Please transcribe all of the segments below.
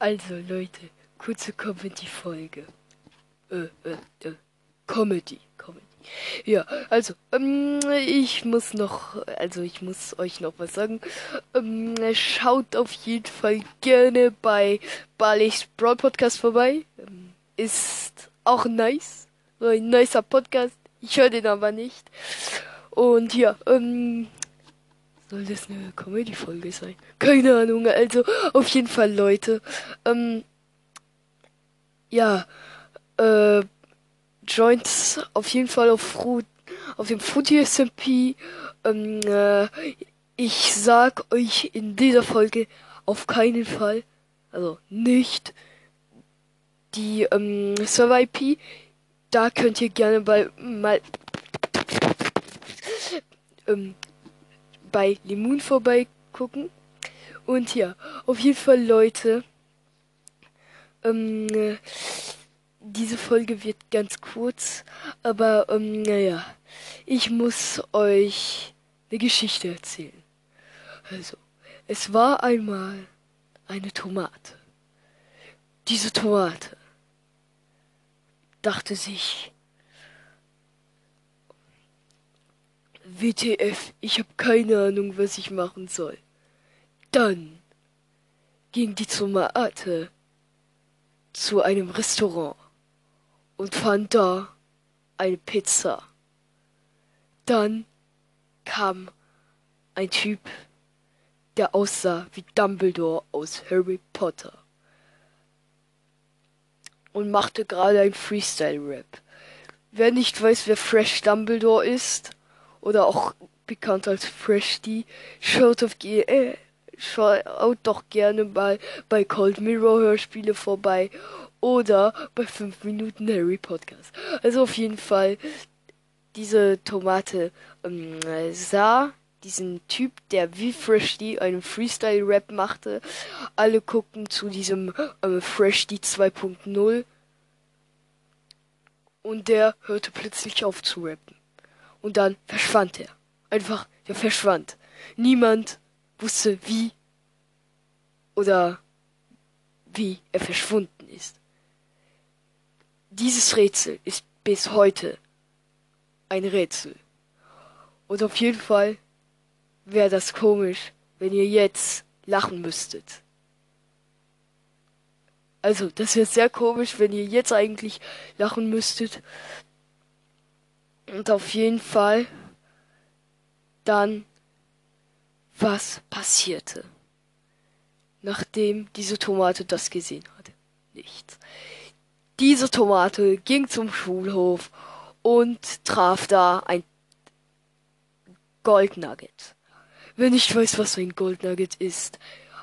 Also Leute, kurze Comedy-Folge. Äh, äh, äh, Comedy, Comedy. Ja, also, ähm, ich muss noch, also ich muss euch noch was sagen. Ähm, schaut auf jeden Fall gerne bei Barley's Broad Podcast vorbei. Ähm, ist auch nice. So ein nicer Podcast. Ich höre den aber nicht. Und ja, ähm, soll das eine Comedy-Folge sein? Keine Ahnung. Also, auf jeden Fall, Leute. Ähm, ja, äh, joint auf jeden Fall auf, Fru auf dem Fruity SMP. Ähm, äh, ich sag euch in dieser Folge auf keinen Fall, also nicht die ähm, Server IP. Da könnt ihr gerne bei mal ähm, bei Lemon vorbeigucken. Und ja, auf jeden Fall, Leute. Ähm, äh, diese Folge wird ganz kurz, aber ähm, naja, ich muss euch eine Geschichte erzählen. Also, es war einmal eine Tomate. Diese Tomate dachte sich, WTF, ich habe keine Ahnung, was ich machen soll. Dann ging die Tomate zu einem Restaurant und fand da eine Pizza. Dann kam ein Typ, der aussah wie Dumbledore aus Harry Potter und machte gerade ein Freestyle-Rap. Wer nicht weiß, wer Fresh Dumbledore ist, oder auch bekannt als Fresh D, schaut auf äh, schaut doch gerne mal bei Cold Mirror Hörspiele vorbei oder bei 5 Minuten Harry Podcast. Also auf jeden Fall, diese Tomate ähm, sah diesen Typ, der wie Fresh D einen Freestyle-Rap machte. Alle guckten zu diesem ähm, Fresh D 2.0 und der hörte plötzlich auf zu rappen. Und dann verschwand er. Einfach, er verschwand. Niemand wusste wie oder wie er verschwunden ist. Dieses Rätsel ist bis heute ein Rätsel. Und auf jeden Fall wäre das komisch, wenn ihr jetzt lachen müsstet. Also, das wäre sehr komisch, wenn ihr jetzt eigentlich lachen müsstet. Und auf jeden Fall dann, was passierte, nachdem diese Tomate das gesehen hatte. Nichts. Diese Tomate ging zum Schulhof und traf da ein Goldnugget. Wer nicht weiß, was ein Goldnugget ist,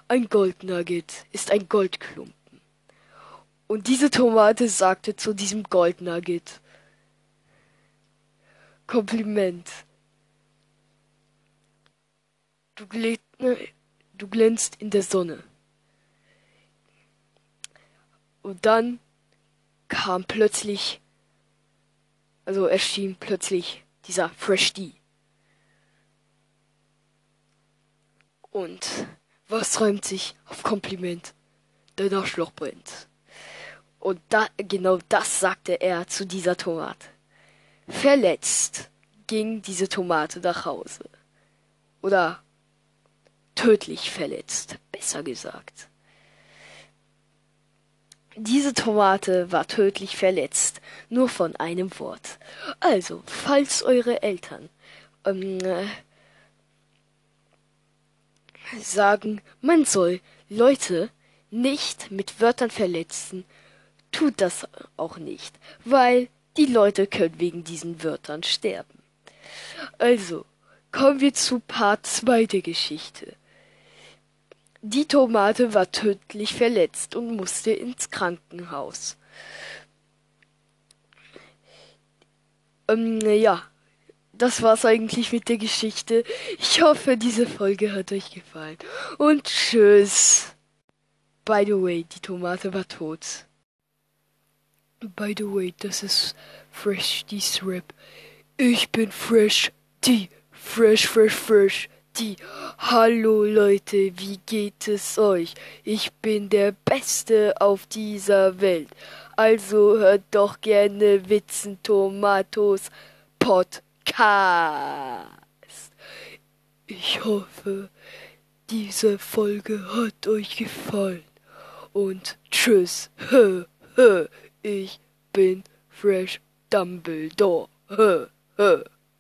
ein Goldnugget ist ein Goldklumpen. Und diese Tomate sagte zu diesem Goldnugget, Kompliment. Du, glä du glänzt in der Sonne. Und dann kam plötzlich, also erschien plötzlich dieser Fresh D. Und was räumt sich auf Kompliment? Der Arschloch brennt. Und da, genau das sagte er zu dieser Tomate. Verletzt ging diese Tomate nach Hause. Oder tödlich verletzt, besser gesagt. Diese Tomate war tödlich verletzt, nur von einem Wort. Also, falls eure Eltern ähm, äh, sagen, man soll Leute nicht mit Wörtern verletzen, tut das auch nicht, weil die Leute können wegen diesen Wörtern sterben. Also, kommen wir zu Part 2 der Geschichte. Die Tomate war tödlich verletzt und musste ins Krankenhaus. Ähm, ja, das war's eigentlich mit der Geschichte. Ich hoffe, diese Folge hat euch gefallen. Und tschüss. By the way, die Tomate war tot. By the way, das ist Fresh D Rap. Ich bin Fresh D. Fresh, fresh, fresh die. Hallo Leute, wie geht es euch? Ich bin der Beste auf dieser Welt. Also hört doch gerne Witzen Tomatos Podcast. Ich hoffe, diese Folge hat euch gefallen. Und tschüss. Ich bin Fresh Dumbledore.